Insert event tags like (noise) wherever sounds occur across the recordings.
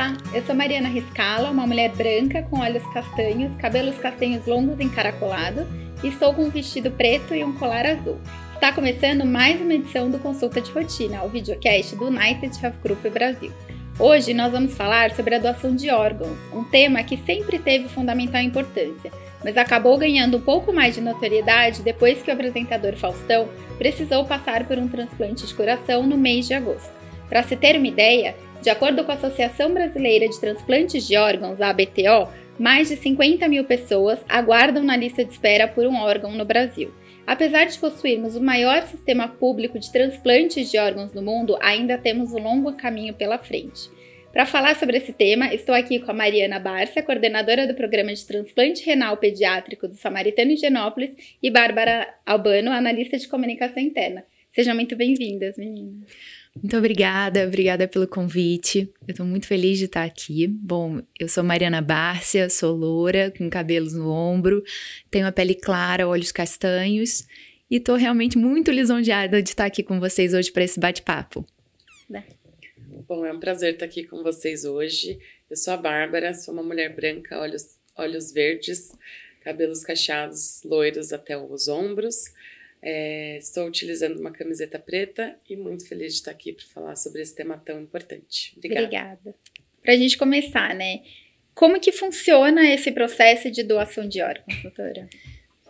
Olá, eu sou Mariana Riscala, uma mulher branca com olhos castanhos, cabelos castanhos longos encaracolados e estou com um vestido preto e um colar azul. Está começando mais uma edição do Consulta de Rotina, o videocast do United Health Group Brasil. Hoje nós vamos falar sobre a doação de órgãos, um tema que sempre teve fundamental importância, mas acabou ganhando um pouco mais de notoriedade depois que o apresentador Faustão precisou passar por um transplante de coração no mês de agosto. Para se ter uma ideia, de acordo com a Associação Brasileira de Transplantes de Órgãos, a ABTO, mais de 50 mil pessoas aguardam na lista de espera por um órgão no Brasil. Apesar de possuirmos o maior sistema público de transplantes de órgãos no mundo, ainda temos um longo caminho pela frente. Para falar sobre esse tema, estou aqui com a Mariana Barça, coordenadora do programa de transplante renal pediátrico do Samaritano Higienópolis, e Bárbara Albano, analista de comunicação interna. Sejam muito bem-vindas, meninas. Muito obrigada, obrigada pelo convite. Eu estou muito feliz de estar aqui. Bom, eu sou Mariana Bárcia, sou loura, com cabelos no ombro, tenho a pele clara, olhos castanhos e estou realmente muito lisonjeada de estar aqui com vocês hoje para esse bate-papo. Bom, é um prazer estar aqui com vocês hoje. Eu sou a Bárbara, sou uma mulher branca, olhos, olhos verdes, cabelos cacheados, loiros até os ombros. É, estou utilizando uma camiseta preta e muito feliz de estar aqui para falar sobre esse tema tão importante. Obrigada. Obrigada. Para a gente começar, né? Como que funciona esse processo de doação de órgãos, doutora?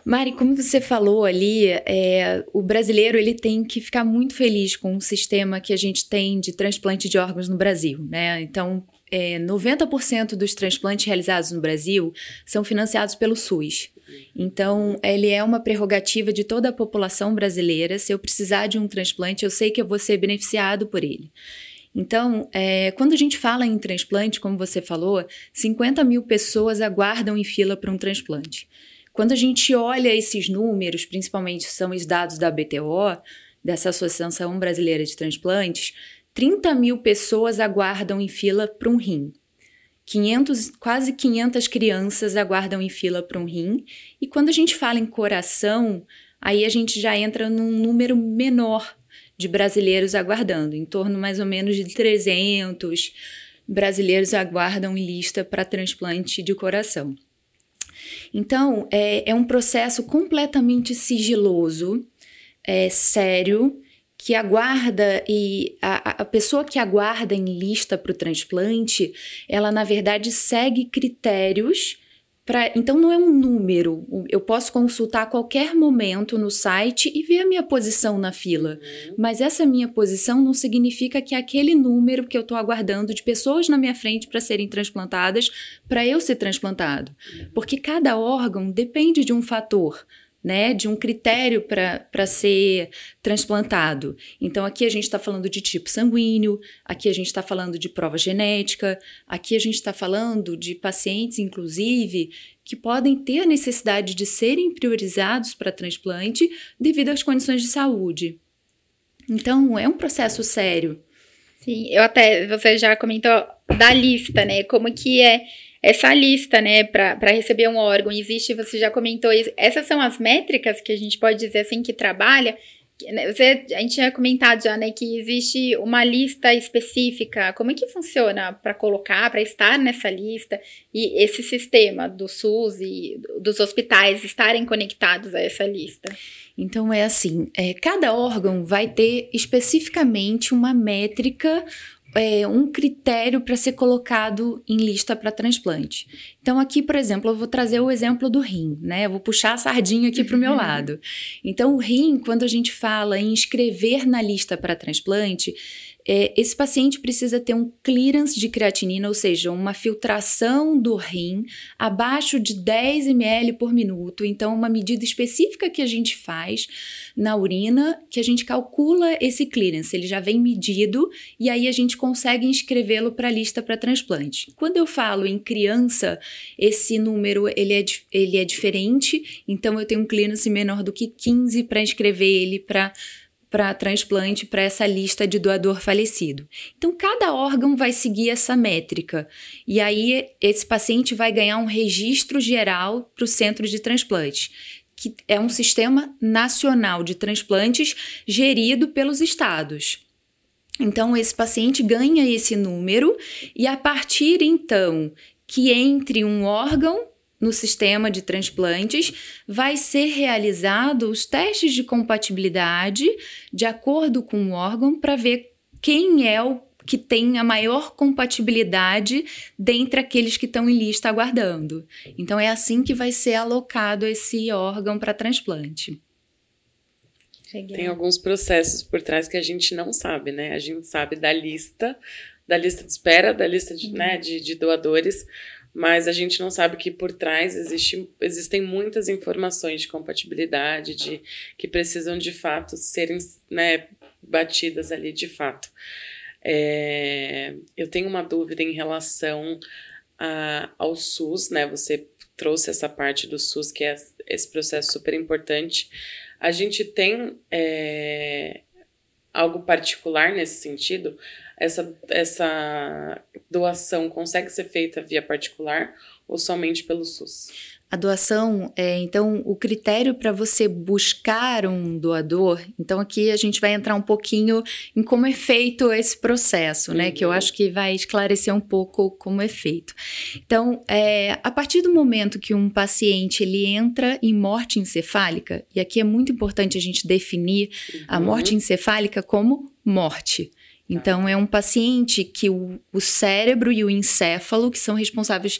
Mari, como você falou ali, é, o brasileiro ele tem que ficar muito feliz com o sistema que a gente tem de transplante de órgãos no Brasil, né? Então, é, 90% dos transplantes realizados no Brasil são financiados pelo SUS. Então, ele é uma prerrogativa de toda a população brasileira. Se eu precisar de um transplante, eu sei que eu vou ser beneficiado por ele. Então, é, quando a gente fala em transplante, como você falou, 50 mil pessoas aguardam em fila para um transplante. Quando a gente olha esses números, principalmente são os dados da BTO, dessa Associação Brasileira de Transplantes, 30 mil pessoas aguardam em fila para um rim. 500, quase 500 crianças aguardam em fila para um rim. E quando a gente fala em coração, aí a gente já entra num número menor de brasileiros aguardando, em torno mais ou menos de 300 brasileiros aguardam em lista para transplante de coração. Então, é, é um processo completamente sigiloso, é, sério, que aguarda e a, a pessoa que aguarda em lista para o transplante, ela na verdade segue critérios para. Então não é um número. Eu posso consultar a qualquer momento no site e ver a minha posição na fila. Uhum. Mas essa minha posição não significa que é aquele número que eu estou aguardando de pessoas na minha frente para serem transplantadas para eu ser transplantado. Uhum. Porque cada órgão depende de um fator né, de um critério para ser transplantado. Então, aqui a gente está falando de tipo sanguíneo, aqui a gente está falando de prova genética, aqui a gente está falando de pacientes, inclusive, que podem ter a necessidade de serem priorizados para transplante devido às condições de saúde. Então, é um processo sério. Sim, eu até, você já comentou da lista, né, como que é essa lista, né, para receber um órgão, existe, você já comentou isso, essas são as métricas que a gente pode dizer assim que trabalha. Né, você, a gente tinha comentado já, né, que existe uma lista específica. Como é que funciona para colocar, para estar nessa lista e esse sistema do SUS e dos hospitais estarem conectados a essa lista? Então é assim, é, cada órgão vai ter especificamente uma métrica é, um critério para ser colocado em lista para transplante. Então, aqui, por exemplo, eu vou trazer o exemplo do rim, né? Eu vou puxar a sardinha aqui para o meu lado. Então, o rim, quando a gente fala em inscrever na lista para transplante, é, esse paciente precisa ter um clearance de creatinina, ou seja, uma filtração do rim abaixo de 10 ml por minuto. Então, uma medida específica que a gente faz na urina, que a gente calcula esse clearance, ele já vem medido e aí a gente consegue inscrevê-lo para a lista para transplante. Quando eu falo em criança, esse número ele é, ele é diferente, então eu tenho um clearance menor do que 15 para inscrever ele para para transplante para essa lista de doador falecido. Então, cada órgão vai seguir essa métrica. E aí, esse paciente vai ganhar um registro geral para o centro de transplante, que é um sistema nacional de transplantes gerido pelos estados. Então, esse paciente ganha esse número e a partir então que entre um órgão no sistema de transplantes, vai ser realizado os testes de compatibilidade de acordo com o órgão para ver quem é o que tem a maior compatibilidade dentre aqueles que estão em lista aguardando. Então é assim que vai ser alocado esse órgão para transplante. Tem alguns processos por trás que a gente não sabe, né? A gente sabe da lista, da lista de espera, da lista de, uhum. né, de, de doadores, mas a gente não sabe que por trás existe, existem muitas informações de compatibilidade, de que precisam de fato serem né, batidas ali de fato. É, eu tenho uma dúvida em relação a, ao SUS, né? Você trouxe essa parte do SUS, que é esse processo super importante. A gente tem é, algo particular nesse sentido? Essa, essa doação consegue ser feita via particular ou somente pelo SUS? A doação, é, então, o critério para você buscar um doador, então aqui a gente vai entrar um pouquinho em como é feito esse processo, né? Uhum. Que eu uhum. acho que vai esclarecer um pouco como é feito. Então, é, a partir do momento que um paciente ele entra em morte encefálica, e aqui é muito importante a gente definir uhum. a morte encefálica como morte. Então, é um paciente que o, o cérebro e o encéfalo, que são responsáveis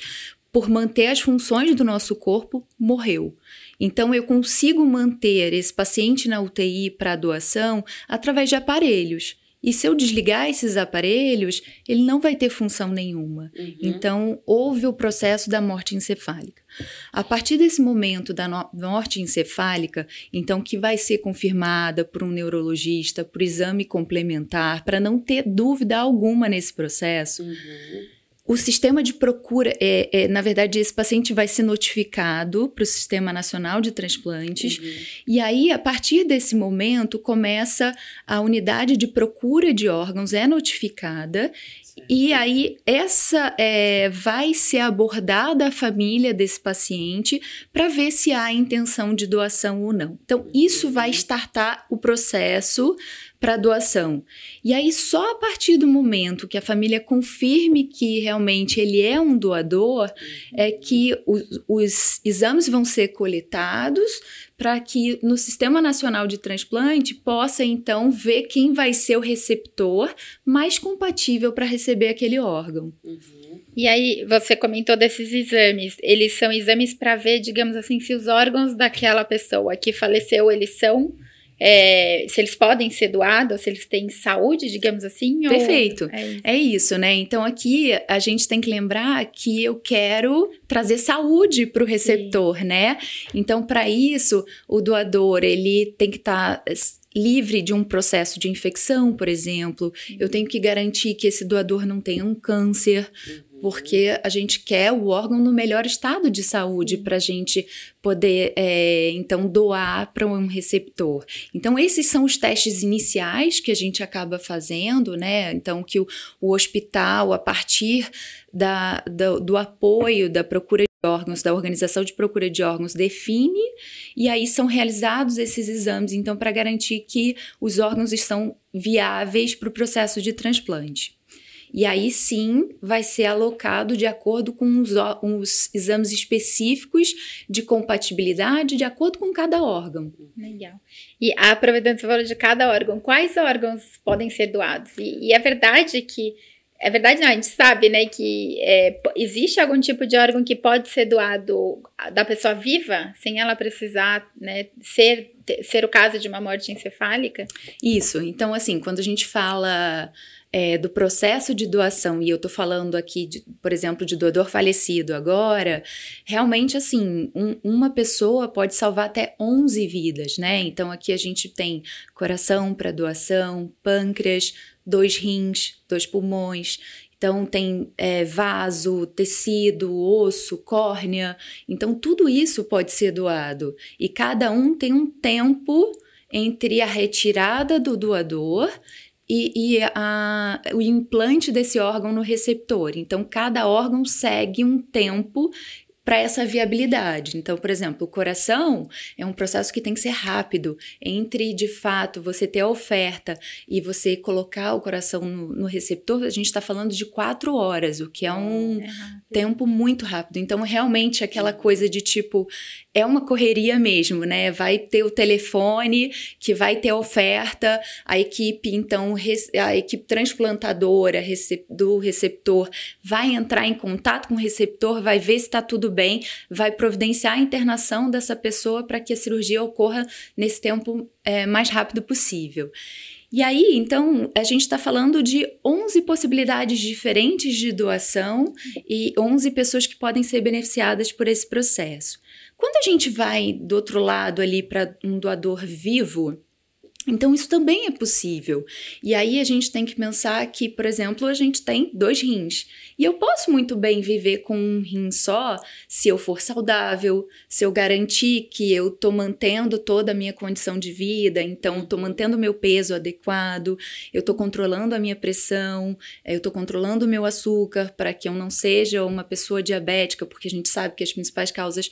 por manter as funções do nosso corpo, morreu. Então, eu consigo manter esse paciente na UTI para doação através de aparelhos. E se eu desligar esses aparelhos, ele não vai ter função nenhuma. Uhum. Então, houve o processo da morte encefálica. A partir desse momento da morte encefálica, então, que vai ser confirmada por um neurologista, por exame complementar, para não ter dúvida alguma nesse processo. Uhum o sistema de procura, é, é, na verdade, esse paciente vai ser notificado para o Sistema Nacional de Transplantes, uhum. e aí, a partir desse momento, começa a unidade de procura de órgãos, é notificada, e aí, essa é, vai ser abordada a família desse paciente para ver se há intenção de doação ou não. Então, isso vai uhum. startar o processo para doação. E aí, só a partir do momento que a família confirme que realmente ele é um doador, é que os, os exames vão ser coletados para que no Sistema Nacional de Transplante possa então ver quem vai ser o receptor mais compatível para receber aquele órgão. Uhum. E aí, você comentou desses exames. Eles são exames para ver, digamos assim, se os órgãos daquela pessoa que faleceu, eles são é, se eles podem ser doados, se eles têm saúde, digamos assim. Perfeito. É isso? é isso, né? Então aqui a gente tem que lembrar que eu quero trazer saúde para o receptor, Sim. né? Então para isso o doador ele tem que estar tá livre de um processo de infecção, por exemplo. Eu tenho que garantir que esse doador não tenha um câncer. Porque a gente quer o órgão no melhor estado de saúde para a gente poder, é, então, doar para um receptor. Então, esses são os testes iniciais que a gente acaba fazendo, né? Então, que o, o hospital, a partir da, do, do apoio da procura de órgãos, da organização de procura de órgãos, define, e aí são realizados esses exames, então, para garantir que os órgãos estão viáveis para o processo de transplante. E aí sim vai ser alocado de acordo com os, os exames específicos de compatibilidade, de acordo com cada órgão. Legal. E aproveitando você falou de cada órgão, quais órgãos podem ser doados? E, e é verdade que é verdade, não, a gente sabe, né, que é, existe algum tipo de órgão que pode ser doado da pessoa viva, sem ela precisar, né, ser, ser o caso de uma morte encefálica? Isso, então, assim, quando a gente fala é, do processo de doação, e eu tô falando aqui, de, por exemplo, de doador falecido agora, realmente, assim, um, uma pessoa pode salvar até 11 vidas, né? Então, aqui a gente tem coração para doação, pâncreas, dois rins, dois pulmões. Então, tem é, vaso, tecido, osso, córnea. Então, tudo isso pode ser doado. E cada um tem um tempo entre a retirada do doador e, e a, o implante desse órgão no receptor. Então, cada órgão segue um tempo para essa viabilidade. Então, por exemplo, o coração é um processo que tem que ser rápido. Entre, de fato, você ter a oferta e você colocar o coração no, no receptor, a gente está falando de quatro horas, o que é um é tempo muito rápido. Então, realmente, aquela coisa de tipo, é uma correria mesmo, né? Vai ter o telefone que vai ter a oferta, a equipe, então, a equipe transplantadora do receptor vai entrar em contato com o receptor, vai ver se está tudo bem, vai providenciar a internação dessa pessoa para que a cirurgia ocorra nesse tempo é, mais rápido possível. E aí, então, a gente está falando de 11 possibilidades diferentes de doação e 11 pessoas que podem ser beneficiadas por esse processo. Quando a gente vai do outro lado ali para um doador vivo, então, isso também é possível. E aí a gente tem que pensar que, por exemplo, a gente tem dois rins. E eu posso muito bem viver com um rim só se eu for saudável, se eu garantir que eu estou mantendo toda a minha condição de vida, então estou mantendo meu peso adequado, eu estou controlando a minha pressão, eu estou controlando o meu açúcar para que eu não seja uma pessoa diabética, porque a gente sabe que as principais causas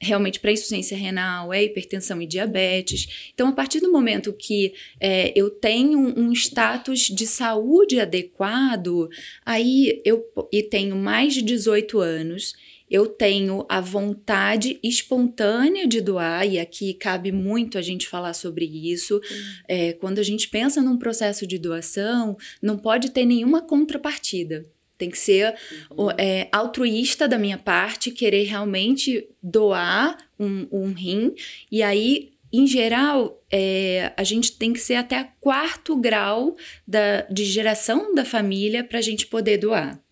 realmente para insuficiência renal, é hipertensão e diabetes. Então, a partir do momento que é, eu tenho um status de saúde adequado, aí eu e tenho mais de 18 anos, eu tenho a vontade espontânea de doar, e aqui cabe muito a gente falar sobre isso. É, quando a gente pensa num processo de doação, não pode ter nenhuma contrapartida. Tem que ser uhum. é, altruísta da minha parte, querer realmente doar um, um rim. E aí, em geral, é, a gente tem que ser até quarto grau da, de geração da família para a gente poder doar.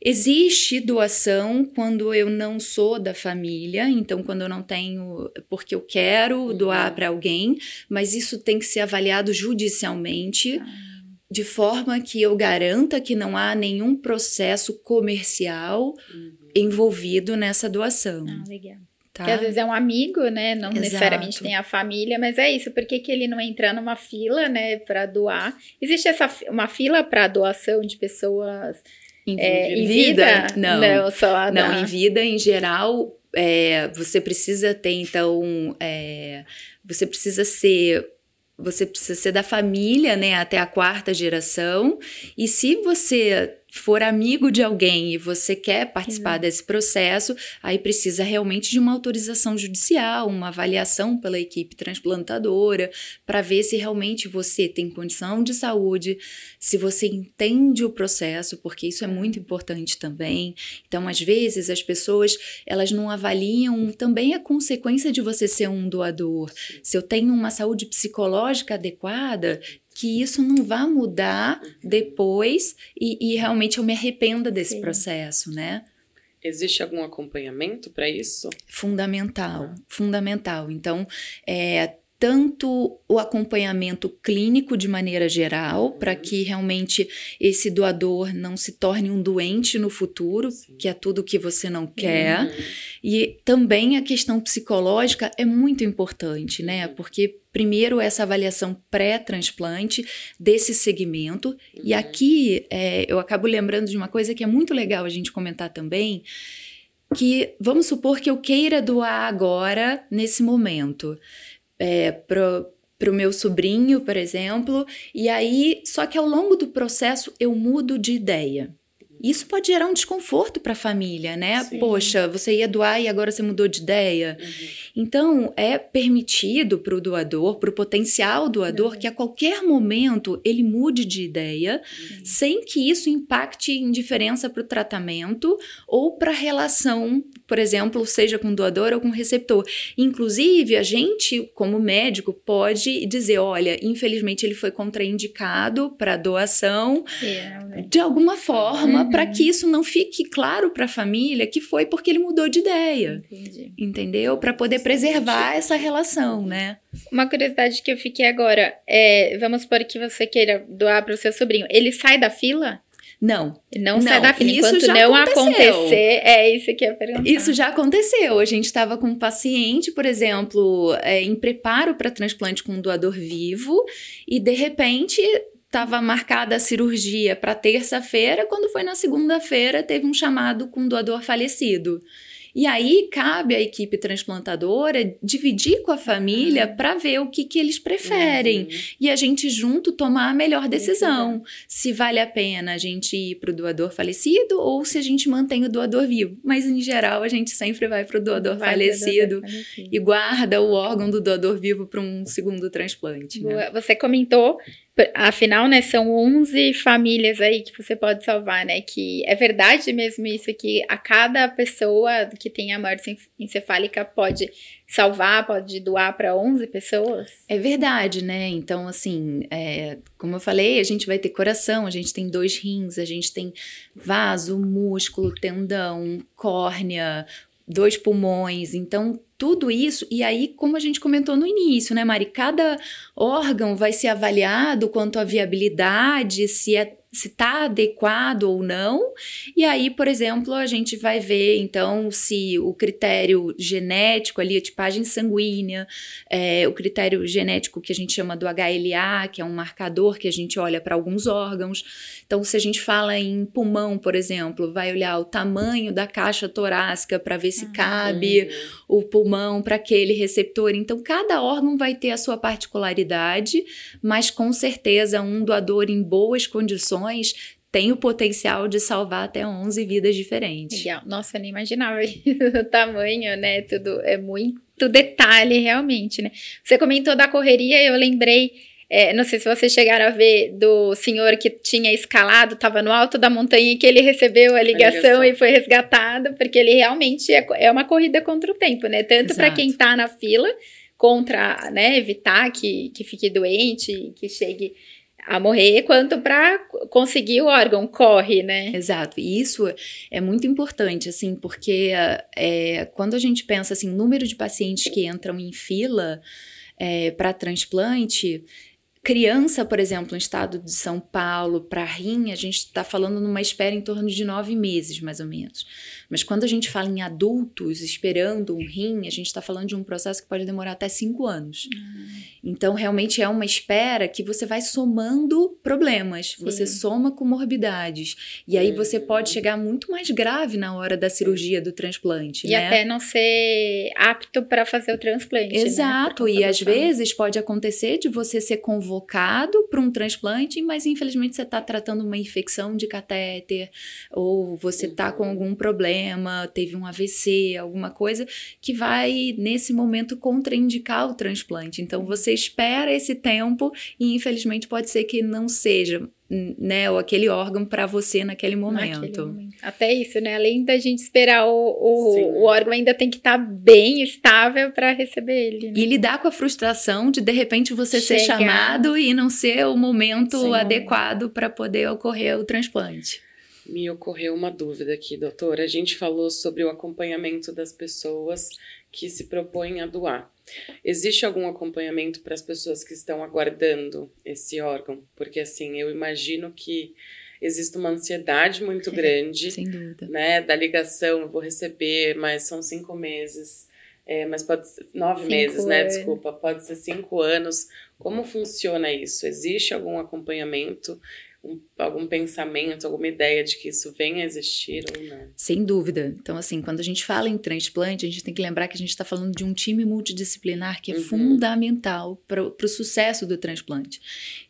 Existe doação quando eu não sou da família, então quando eu não tenho, porque eu quero doar uhum. para alguém, mas isso tem que ser avaliado judicialmente. Ah de forma que eu garanta que não há nenhum processo comercial uhum. envolvido nessa doação. Ah, legal. Tá? Que às vezes é um amigo, né? Não Exato. necessariamente tem a família, mas é isso. Por que, que ele não entra numa fila, né, para doar? Existe essa uma fila para doação de pessoas em, é, em vida? Não, não, só não em vida em geral. É, você precisa ter então, é, você precisa ser você precisa ser da família, né, até a quarta geração. E se você for amigo de alguém e você quer participar desse processo, aí precisa realmente de uma autorização judicial, uma avaliação pela equipe transplantadora, para ver se realmente você tem condição de saúde, se você entende o processo, porque isso é muito importante também. Então, às vezes, as pessoas elas não avaliam também a consequência de você ser um doador. Se eu tenho uma saúde psicológica adequada, que isso não vá mudar depois e, e realmente eu me arrependa desse Sim. processo, né? Existe algum acompanhamento para isso? Fundamental, fundamental. Então, é, tanto o acompanhamento clínico de maneira geral, uhum. para que realmente esse doador não se torne um doente no futuro, Sim. que é tudo que você não quer. Uhum. E também a questão psicológica é muito importante, né? Uhum. Porque primeiro essa avaliação pré-transplante desse segmento. Uhum. E aqui é, eu acabo lembrando de uma coisa que é muito legal a gente comentar também, que vamos supor que eu queira doar agora, nesse momento é, para o meu sobrinho, por exemplo, e aí, só que ao longo do processo eu mudo de ideia. Isso pode gerar um desconforto para a família, né? Sim. Poxa, você ia doar e agora você mudou de ideia. Uhum. Então, é permitido para o doador, para o potencial doador, uhum. que a qualquer momento ele mude de ideia, uhum. sem que isso impacte em diferença para o tratamento ou para a relação, por exemplo, seja com doador ou com receptor. Inclusive, a gente, como médico, pode dizer: olha, infelizmente ele foi contraindicado para doação é, de alguma forma para que isso não fique claro para a família que foi porque ele mudou de ideia. Entendi. Entendeu? Para poder preservar essa relação, né? Uma curiosidade que eu fiquei agora é, vamos supor que você queira doar para o seu sobrinho, ele sai da fila? Não. Não, não sai da fila. Enquanto isso não aconteceu. acontecer, é isso que eu ia perguntar. Isso já aconteceu. A gente estava com um paciente, por exemplo, é, em preparo para transplante com um doador vivo, e de repente estava marcada a cirurgia para terça-feira, quando foi na segunda-feira teve um chamado com um doador falecido. E aí cabe à equipe transplantadora dividir com a família uhum. para ver o que, que eles preferem. Uhum. E a gente junto tomar a melhor decisão. Se vale a pena a gente ir para o doador falecido ou se a gente mantém o doador vivo. Mas em geral a gente sempre vai para o doador, falecido, falecido e guarda o órgão do doador vivo para um segundo transplante. Né? Você comentou Afinal, né, são 11 famílias aí que você pode salvar, né? Que é verdade mesmo isso que a cada pessoa que tem a morte encefálica pode salvar, pode doar para 11 pessoas? É verdade, né? Então, assim, é, como eu falei, a gente vai ter coração, a gente tem dois rins, a gente tem vaso, músculo, tendão, córnea, dois pulmões. Então, tudo isso, e aí, como a gente comentou no início, né, Mari? Cada órgão vai ser avaliado quanto à viabilidade, se é se está adequado ou não. E aí, por exemplo, a gente vai ver então se o critério genético ali, a tipagem sanguínea, é, o critério genético que a gente chama do HLA, que é um marcador que a gente olha para alguns órgãos. Então, se a gente fala em pulmão, por exemplo, vai olhar o tamanho da caixa torácica para ver se cabe o pulmão para aquele receptor. Então, cada órgão vai ter a sua particularidade, mas com certeza um doador em boas condições tem o potencial de salvar até 11 vidas diferentes. Legal. Nossa, eu nem imaginava (laughs) o tamanho, né? Tudo é muito detalhe realmente, né? Você comentou da correria, eu lembrei é, não sei se vocês chegaram a ver do senhor que tinha escalado, estava no alto da montanha e que ele recebeu a ligação, a ligação. e foi resgatado, porque ele realmente é, é, uma corrida contra o tempo, né? Tanto para quem está na fila, contra, né, evitar que, que fique doente, que chegue a morrer, quanto para conseguir o órgão, corre, né? Exato. E isso é muito importante, assim, porque é, quando a gente pensa assim, número de pacientes que entram em fila é, para transplante, Criança, por exemplo, no estado de São Paulo, para rim, a gente está falando numa espera em torno de nove meses, mais ou menos. Mas quando a gente fala em adultos esperando um rim, a gente está falando de um processo que pode demorar até cinco anos. Uhum. Então, realmente é uma espera que você vai somando problemas, Sim. você soma comorbidades. E aí você pode chegar muito mais grave na hora da cirurgia do transplante. E né? até não ser apto para fazer o transplante. Né? Exato, né? e às vezes pode acontecer de você ser convocado para um transplante, mas infelizmente você está tratando uma infecção de catéter, ou você está com algum problema, teve um AVC, alguma coisa, que vai, nesse momento, contraindicar o transplante. Então você espera esse tempo e infelizmente pode ser que não seja né, ou aquele órgão para você naquele momento. naquele momento. Até isso, né? Além da gente esperar o, o, o órgão ainda tem que estar tá bem estável para receber ele. Né? E lidar com a frustração de de repente você Chegar. ser chamado e não ser o momento Sim. adequado para poder ocorrer o transplante. Me ocorreu uma dúvida aqui, doutora. A gente falou sobre o acompanhamento das pessoas que se propõem a doar. Existe algum acompanhamento para as pessoas que estão aguardando esse órgão? Porque assim, eu imagino que existe uma ansiedade muito (laughs) grande, Sem dúvida. né? Da ligação, eu vou receber, mas são cinco meses. É, mas pode ser nove cinco meses, né? Desculpa, pode ser cinco anos. Como funciona isso? Existe algum acompanhamento? Um, algum pensamento, alguma ideia de que isso venha a existir ou não? Sem dúvida. Então, assim, quando a gente fala em transplante, a gente tem que lembrar que a gente está falando de um time multidisciplinar que é uhum. fundamental para o sucesso do transplante.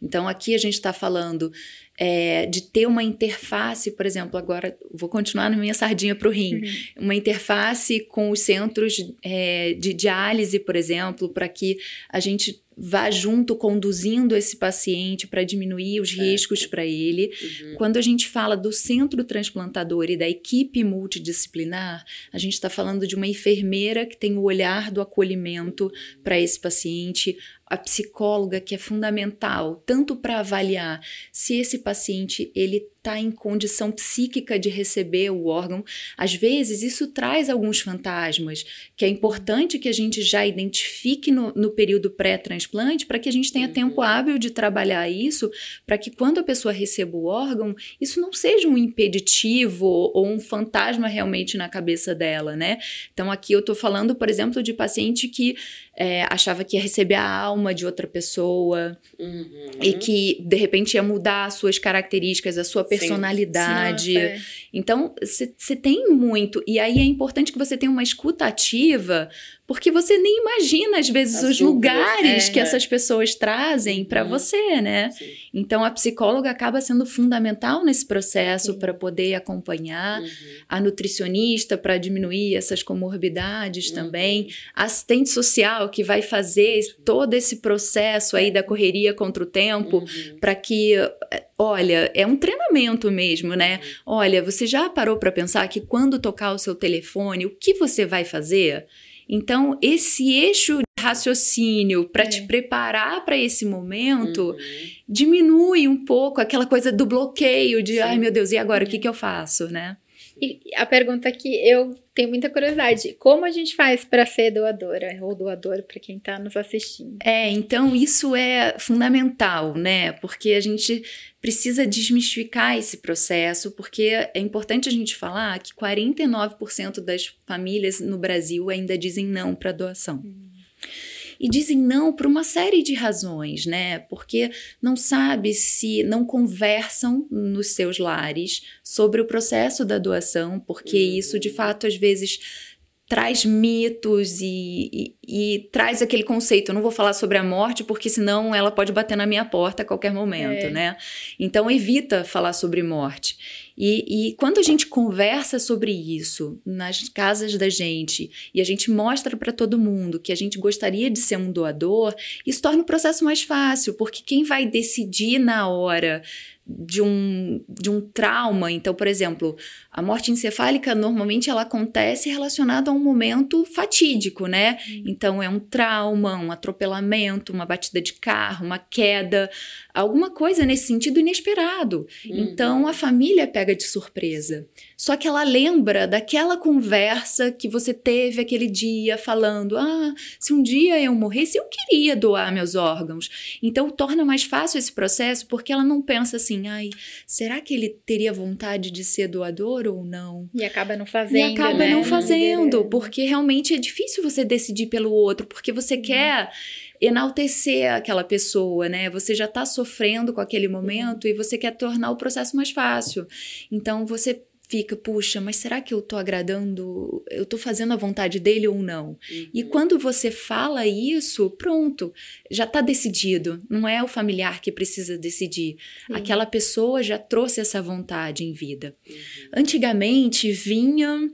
Então, aqui a gente está falando é, de ter uma interface, por exemplo, agora vou continuar na minha sardinha para o rim, uhum. uma interface com os centros é, de diálise, por exemplo, para que a gente vá junto conduzindo esse paciente para diminuir os riscos para ele. Uhum. Quando a gente fala do centro transplantador e da equipe multidisciplinar, a gente está falando de uma enfermeira que tem o olhar do acolhimento para esse paciente, a psicóloga que é fundamental tanto para avaliar se esse paciente ele está em condição psíquica de receber o órgão. Às vezes, isso traz alguns fantasmas, que é importante que a gente já identifique no, no período pré-transplante, para que a gente tenha uhum. tempo hábil de trabalhar isso, para que quando a pessoa receba o órgão, isso não seja um impeditivo ou um fantasma realmente na cabeça dela, né? Então, aqui eu estou falando, por exemplo, de paciente que é, achava que ia receber a alma de outra pessoa uhum. e que de repente ia mudar as suas características, a sua Sim. personalidade. Nossa, é. Então, você tem muito. E aí é importante que você tenha uma escuta ativa, porque você nem imagina, às vezes, As os lugares é, que essas pessoas trazem uhum. para você, né? Sim. Então, a psicóloga acaba sendo fundamental nesse processo para poder acompanhar, uhum. a nutricionista para diminuir essas comorbidades uhum. também, a assistente social que vai fazer todo esse processo aí da correria contra o tempo uhum. para que olha, é um treinamento mesmo, né? Uhum. Olha, você já parou para pensar que quando tocar o seu telefone, o que você vai fazer? Então, esse eixo de raciocínio para é. te preparar para esse momento uhum. diminui um pouco aquela coisa do bloqueio de, Sim. ai meu Deus, e agora o que, que eu faço, né? E a pergunta que eu tenho muita curiosidade, como a gente faz para ser doadora ou doador para quem está nos assistindo? É, então isso é fundamental, né? Porque a gente precisa desmistificar esse processo, porque é importante a gente falar que 49% das famílias no Brasil ainda dizem não para doação. Hum e dizem não por uma série de razões, né? Porque não sabe se não conversam nos seus lares sobre o processo da doação, porque uhum. isso de fato às vezes traz mitos e, e, e, traz aquele conceito. Eu não vou falar sobre a morte, porque senão ela pode bater na minha porta a qualquer momento, é. né? Então evita falar sobre morte. E, e quando a gente conversa sobre isso nas casas da gente e a gente mostra para todo mundo que a gente gostaria de ser um doador, isso torna o processo mais fácil, porque quem vai decidir na hora de um, de um trauma. Então, por exemplo, a morte encefálica normalmente ela acontece relacionada a um momento fatídico, né? Uhum. Então, é um trauma, um atropelamento, uma batida de carro, uma queda, alguma coisa nesse sentido inesperado. Uhum. Então, a família pega de surpresa. Só que ela lembra daquela conversa que você teve aquele dia falando: ah, se um dia eu morresse, eu queria doar meus órgãos. Então, torna mais fácil esse processo porque ela não pensa assim, ai, será que ele teria vontade de ser doador ou não? E acaba não fazendo. E acaba né? não fazendo, porque realmente é difícil você decidir pelo outro, porque você uhum. quer enaltecer aquela pessoa, né? Você já está sofrendo com aquele momento e você quer tornar o processo mais fácil. Então você fica, puxa, mas será que eu tô agradando, eu tô fazendo a vontade dele ou não? Uhum. E quando você fala isso, pronto, já tá decidido. Não é o familiar que precisa decidir. Sim. Aquela pessoa já trouxe essa vontade em vida. Uhum. Antigamente vinha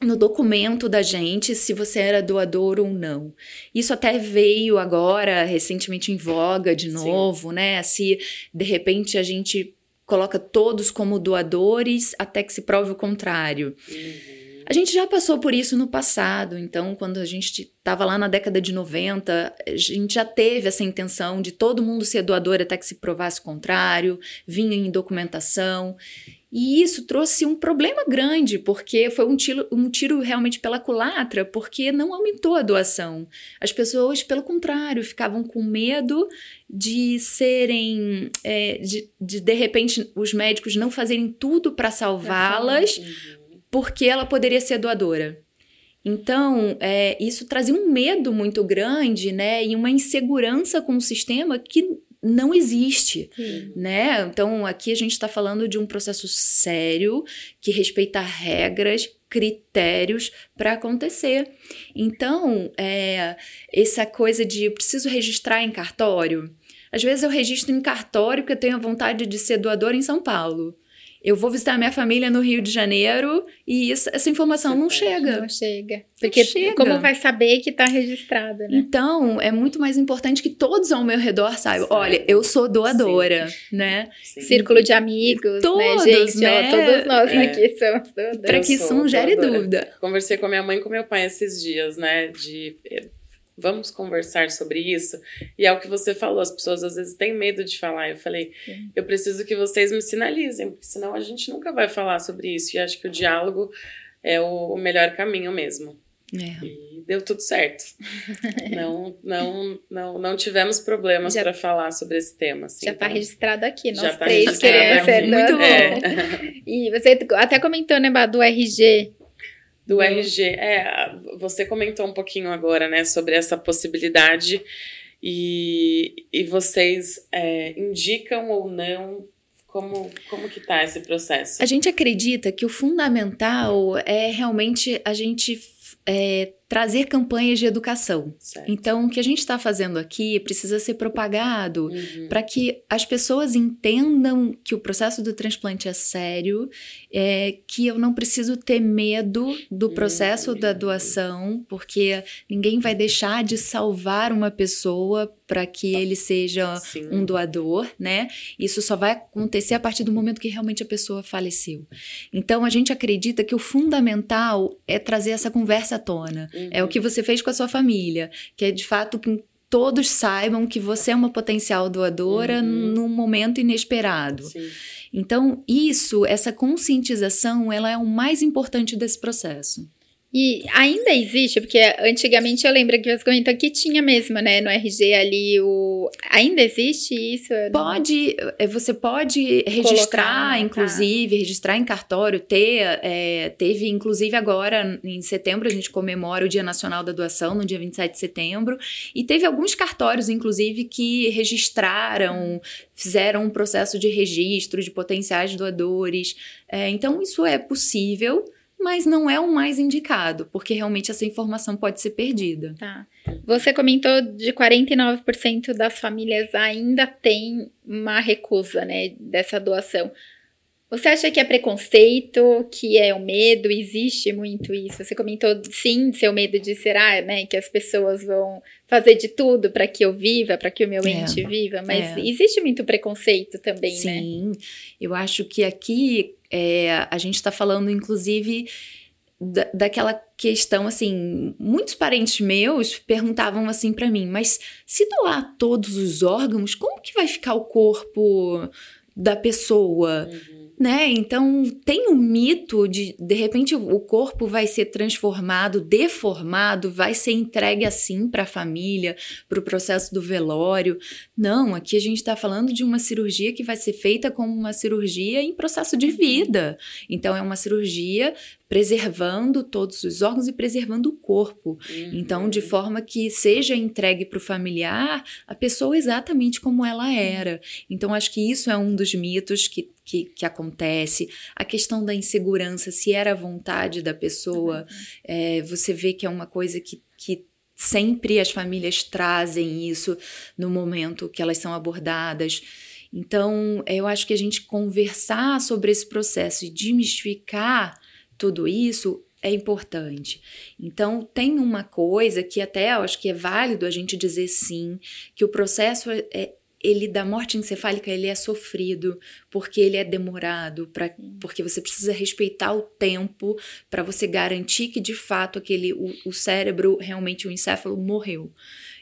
no documento da gente se você era doador ou não. Isso até veio agora recentemente em voga de novo, Sim. né? Se de repente a gente coloca todos como doadores até que se prove o contrário. Uhum. A gente já passou por isso no passado, então, quando a gente estava lá na década de 90, a gente já teve essa intenção de todo mundo ser doador até que se provasse o contrário, vinha em documentação. E isso trouxe um problema grande, porque foi um tiro, um tiro realmente pela culatra, porque não aumentou a doação. As pessoas, pelo contrário, ficavam com medo de serem. É, de, de, de repente, os médicos não fazerem tudo para salvá-las, porque ela poderia ser doadora. Então, é, isso trazia um medo muito grande, né? E uma insegurança com o sistema que não existe, Sim. né? Então aqui a gente está falando de um processo sério que respeita regras, critérios para acontecer. Então, é, essa coisa de preciso registrar em cartório. Às vezes eu registro em cartório porque eu tenho a vontade de ser doador em São Paulo eu vou visitar minha família no Rio de Janeiro e isso, essa informação não chega. Não chega. Porque não chega. como vai saber que está registrado, né? Então, é muito mais importante que todos ao meu redor saibam. Sim. Olha, eu sou doadora, Sim. né? Sim. Círculo de amigos, né, todos, né, gente? Né? Ó, todos nós é. aqui somos doadores. Para que isso não gere dúvida. Conversei com a minha mãe e com meu pai esses dias, né? De vamos conversar sobre isso. E é o que você falou, as pessoas às vezes têm medo de falar. Eu falei, Sim. eu preciso que vocês me sinalizem, porque senão a gente nunca vai falar sobre isso. E acho que o diálogo é o, melhor caminho mesmo. É. E deu tudo certo. não, não, não, não tivemos problemas para falar sobre esse tema. Assim, já está então, registrado aqui, nós tá três queremos ser Muito bom. É. E você até comentou, né, do RG, do. RG. É, você comentou um pouquinho agora, né, sobre essa possibilidade e, e vocês é, indicam ou não Como, como que tá esse processo? A gente acredita que o fundamental é realmente a gente é, trazer campanhas de educação. Certo. Então, o que a gente está fazendo aqui precisa ser propagado Uhum. para que as pessoas entendam que o processo do transplante é sério, é, que eu não preciso ter medo do processo da doação, porque ninguém vai deixar de salvar uma pessoa para que ele seja Sim. um doador, né? Isso só vai acontecer a partir do momento que realmente a pessoa faleceu. Então a gente acredita que o fundamental é trazer essa conversa à tona. É o que você fez com a sua família, que é de fato que todos saibam que você é uma potencial doadora Uhum. num momento inesperado. Sim. Então, isso, essa conscientização, ela é o mais importante desse processo. E ainda existe, porque antigamente eu lembro que você comentou que tinha mesmo, né, no RG ali o. Ainda existe isso? Pode, eh, você pode registrar, tá. inclusive, registrar em cartório, ter, eh, teve, inclusive agora em setembro a gente comemora o Dia Nacional da Doação, no dia 27 de setembro, e teve alguns cartórios, inclusive, que registraram, fizeram um processo de registro de potenciais doadores. Eh, então, isso é possível, mas não é o mais indicado, porque realmente essa informação pode ser perdida. Tá. Você comentou de 49% das famílias ainda tem uma recusa, né, dessa doação. Você acha que é preconceito, que é o medo? Existe muito isso? Você comentou, sim, seu medo de será, né, que as pessoas vão fazer de tudo para que eu viva, para que o meu É. ente viva, mas É. existe muito preconceito também, né? Sim, eu acho que aqui é, a gente está falando, inclusive, da, daquela questão assim, muitos parentes meus perguntavam assim para mim, mas se doar todos os órgãos, como que vai ficar o corpo da pessoa? Uhum. né? Então tem um mito de de repente o corpo vai ser transformado, deformado, vai ser entregue assim para a família, para o processo do velório. Não, aqui a gente está falando de uma cirurgia que vai ser feita como uma cirurgia em processo de vida. Então é uma cirurgia preservando todos os órgãos e preservando o corpo. Uhum. Então, de forma que seja entregue para o familiar a pessoa exatamente como ela era. Então, acho que isso é um dos mitos que, que, que acontece. A questão da insegurança, se era a vontade da pessoa, é, você vê que é uma coisa que, que sempre as famílias trazem isso no momento que elas são abordadas. Então, eu acho que a gente conversar sobre esse processo e desmistificar tudo isso é importante. Então, tem uma coisa que até eu acho que é válido a gente dizer sim, que o processo é, é- ele da morte encefálica ele é sofrido porque ele é demorado pra, porque você precisa respeitar o tempo para você garantir que de fato aquele o, o cérebro realmente o encéfalo morreu.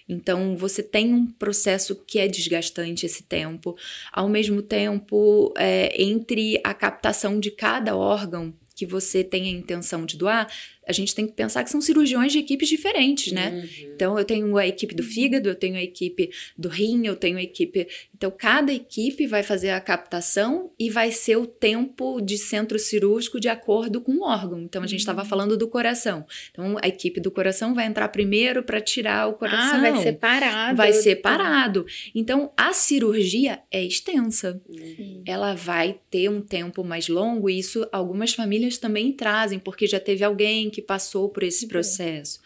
Então você tem um processo que é desgastante esse tempo. Ao mesmo tempo é, entre a captação de cada órgão que você tem a intenção de doar, a gente tem que pensar que são cirurgiões de equipes diferentes, né? Uhum. Então eu tenho a equipe do fígado, eu tenho a equipe do rim, eu tenho a equipe. Então cada equipe vai fazer a captação e vai ser o tempo de centro cirúrgico de acordo com o órgão. Então a gente estava falando do coração. Então a equipe do coração vai entrar primeiro para tirar o coração. Ah, vai separado. Vai ser parado. Então a cirurgia é extensa Sim. ela vai ter um tempo mais longo e isso algumas famílias também trazem, porque já teve alguém que passou por esse Uhum. processo.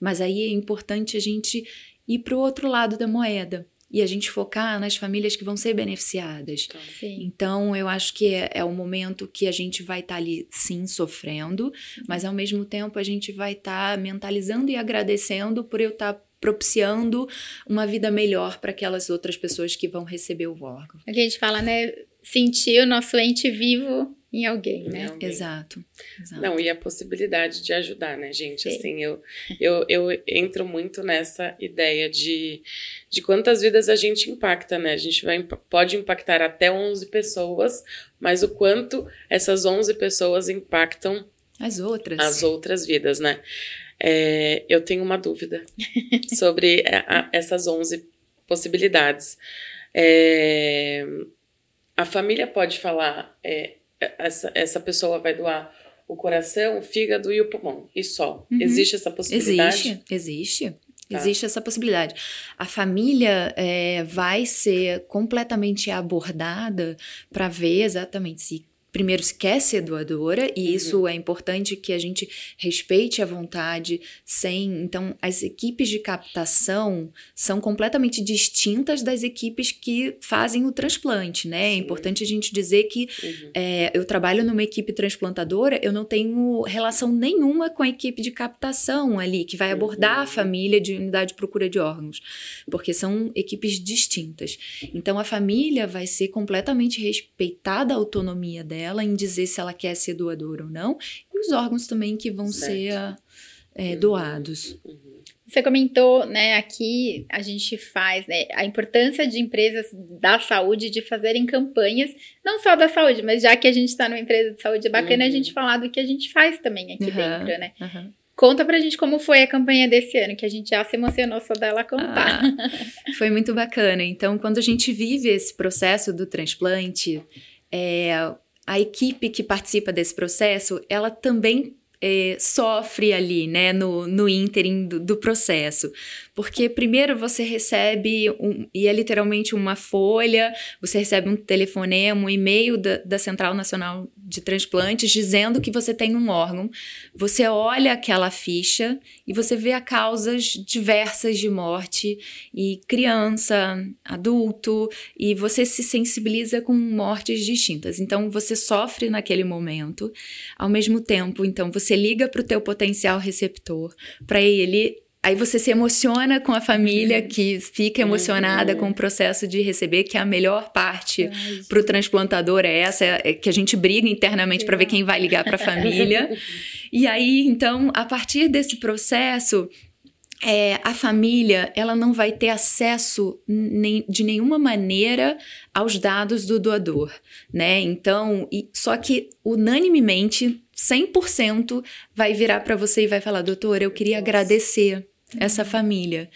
Mas aí é importante a gente ir para o outro lado da moeda e a gente focar nas famílias que vão ser beneficiadas. Tá. Sim. Então, eu acho que é, é o momento que a gente vai estar ali, sim, sofrendo, mas ao mesmo tempo a gente vai estar mentalizando e agradecendo por eu estar propiciando uma vida melhor para aquelas outras pessoas que vão receber o órgão. A gente fala, né? Sentir o nosso ente vivo em alguém, né? Alguém. Exato. exato. Não, e a possibilidade de ajudar, né, gente? Sim. Assim, eu, eu, eu entro muito nessa ideia de, de quantas vidas a gente impacta, né? A gente vai, pode impactar até 11 pessoas, mas o quanto essas 11 pessoas impactam As outras. as outras vidas, né? É, eu tenho uma dúvida (laughs) sobre a- a- essas 11 possibilidades. É, a família pode falar, é, essa, essa pessoa vai doar o coração, o fígado e o pulmão, e só. Uhum. Existe essa possibilidade? Existe, existe. Tá. Existe essa possibilidade. A família é, vai ser completamente abordada para ver exatamente se primeiro se quer ser doadora e uhum. isso é importante que a gente respeite a vontade sem então as equipes de captação são completamente distintas das equipes que fazem o transplante né é Sim. é importante a gente dizer que uhum. é, eu trabalho numa equipe transplantadora eu não tenho relação nenhuma com a equipe de captação ali que vai abordar uhum. a família de unidade de procura de órgãos porque são equipes distintas então a família vai ser completamente respeitada a autonomia dela dela em dizer se ela quer ser doadora ou não, e os órgãos também que vão certo. ser é, uhum. doados. Uhum. Você comentou, né, aqui a gente faz, né, a importância de empresas da saúde de fazerem campanhas, não só da saúde, mas já que a gente está numa empresa de saúde, é bacana uhum. a gente falar do que a gente faz também aqui uhum. dentro, né? Uhum. Conta pra gente como foi a campanha desse ano, que a gente já se emocionou só dela contar. Ah, foi muito bacana. Então, quando a gente vive esse processo do transplante, é, a equipe que participa desse processo, ela também é, sofre ali, né, no, no ínterim do, do, processo. Porque primeiro você recebe, um, e é literalmente uma folha, você recebe um telefonema, um e-mail da, da Central Nacional de Transplantes dizendo que você tem um órgão. Você olha aquela ficha e você vê causas diversas de morte, e criança, adulto, e você se sensibiliza com mortes distintas. Então você sofre naquele momento. Ao mesmo tempo, então você liga para o teu potencial receptor, para ele Aí você se emociona com a família que fica emocionada uhum. com o processo de receber, que é a melhor parte para o transplantador é essa, é que a gente briga internamente para ver quem vai ligar para a família. e aí, então, a partir desse processo, é, a família ela não vai ter acesso nem, de nenhuma maneira aos dados do doador, né? Então, e, só que unanimemente 100% vai virar para você e vai falar, doutor, eu queria Nossa. agradecer essa família.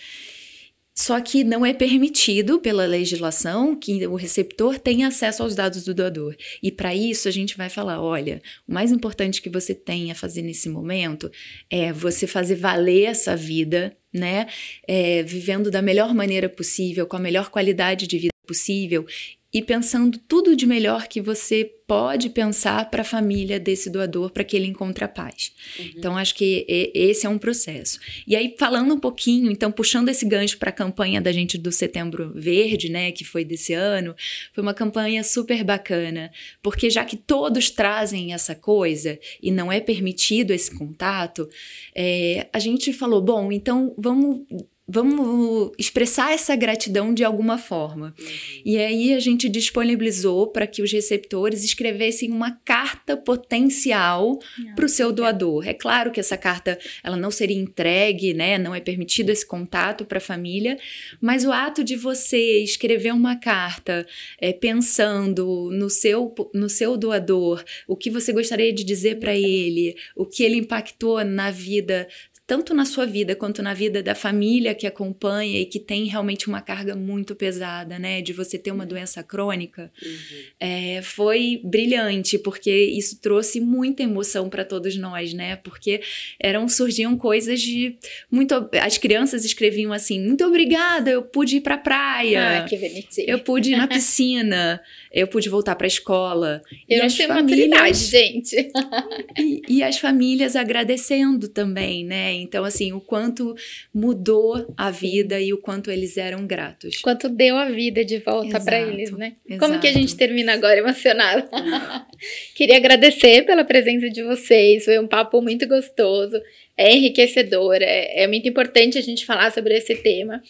Só que não é permitido pela legislação que o receptor tenha acesso aos dados do doador. E para isso a gente vai falar: olha, o mais importante que você tem a fazer nesse momento é você fazer valer essa vida, né? É, vivendo da melhor maneira possível, com a melhor qualidade de vida possível e pensando tudo de melhor que você pode pensar para a família desse doador para que ele encontre a paz. Uhum. Então acho que esse é um processo. E aí falando um pouquinho, então puxando esse gancho para a campanha da gente do Setembro Verde, né, que foi desse ano, foi uma campanha super bacana, porque já que todos trazem essa coisa e não é permitido esse contato, é, a gente falou, bom, então vamos vamos expressar essa gratidão de alguma forma. Uhum. E aí a gente disponibilizou para que os receptores escrevessem uma carta potencial para o seu doador. É claro que essa carta ela não seria entregue, né? Não é permitido esse contato para a família, mas o ato de você escrever uma carta é, pensando no seu, no seu doador, o que você gostaria de dizer para ele, o que ele impactou na vida tanto na sua vida quanto na vida da família que acompanha e que tem realmente uma carga muito pesada, né? De você ter uma doença crônica, uhum. é, foi brilhante, porque isso trouxe muita emoção para todos nós, né? Porque eram surgiam coisas de muito. As crianças escreviam assim: muito obrigada, eu pude ir para a praia. Ah, que bonitinho. Eu pude ir na piscina, eu pude voltar para a escola. Eu e não tenho famílias, gente. (laughs) e, e as famílias agradecendo também, né? Então, assim, o quanto mudou a vida e o quanto eles eram gratos. Quanto deu a vida de volta para eles, né? Exato. Como que a gente termina agora emocionada? (laughs) Queria agradecer pela presença de vocês, foi um papo muito gostoso, é enriquecedor, é, é muito importante a gente falar sobre esse tema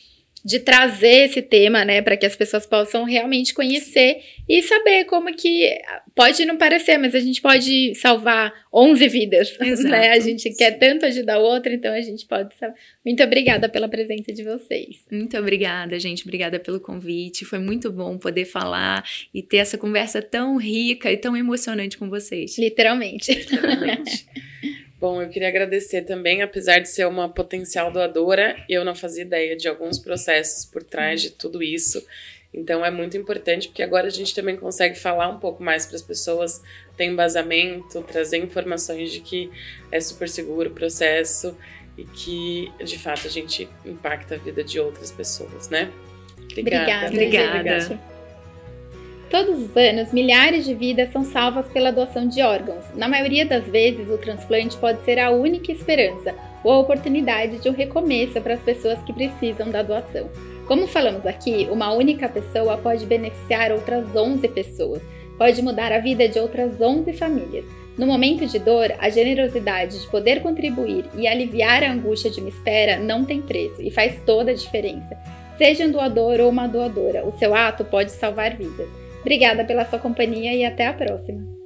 de trazer esse tema, né, para que as pessoas possam realmente conhecer e saber como que pode não parecer, mas a gente pode salvar 11 vidas, Exato. né? A gente quer tanto ajudar o outro, então a gente pode salvar. Muito obrigada pela presença de vocês. Muito obrigada, gente. Obrigada pelo convite. Foi muito bom poder falar e ter essa conversa tão rica e tão emocionante com vocês. Literalmente. Literalmente. (laughs) Bom, eu queria agradecer também, apesar de ser uma potencial doadora, eu não fazia ideia de alguns processos por trás de tudo isso. Então é muito importante porque agora a gente também consegue falar um pouco mais para as pessoas, ter embasamento, trazer informações de que é super seguro o processo e que de fato a gente impacta a vida de outras pessoas, né? Obrigada. Obrigada. Obrigada. Todos os anos, milhares de vidas são salvas pela doação de órgãos. Na maioria das vezes, o transplante pode ser a única esperança ou a oportunidade de um recomeço para as pessoas que precisam da doação. Como falamos aqui, uma única pessoa pode beneficiar outras 11 pessoas, pode mudar a vida de outras 11 famílias. No momento de dor, a generosidade de poder contribuir e aliviar a angústia de uma espera não tem preço e faz toda a diferença. Seja um doador ou uma doadora, o seu ato pode salvar vidas. Obrigada pela sua companhia e até a próxima!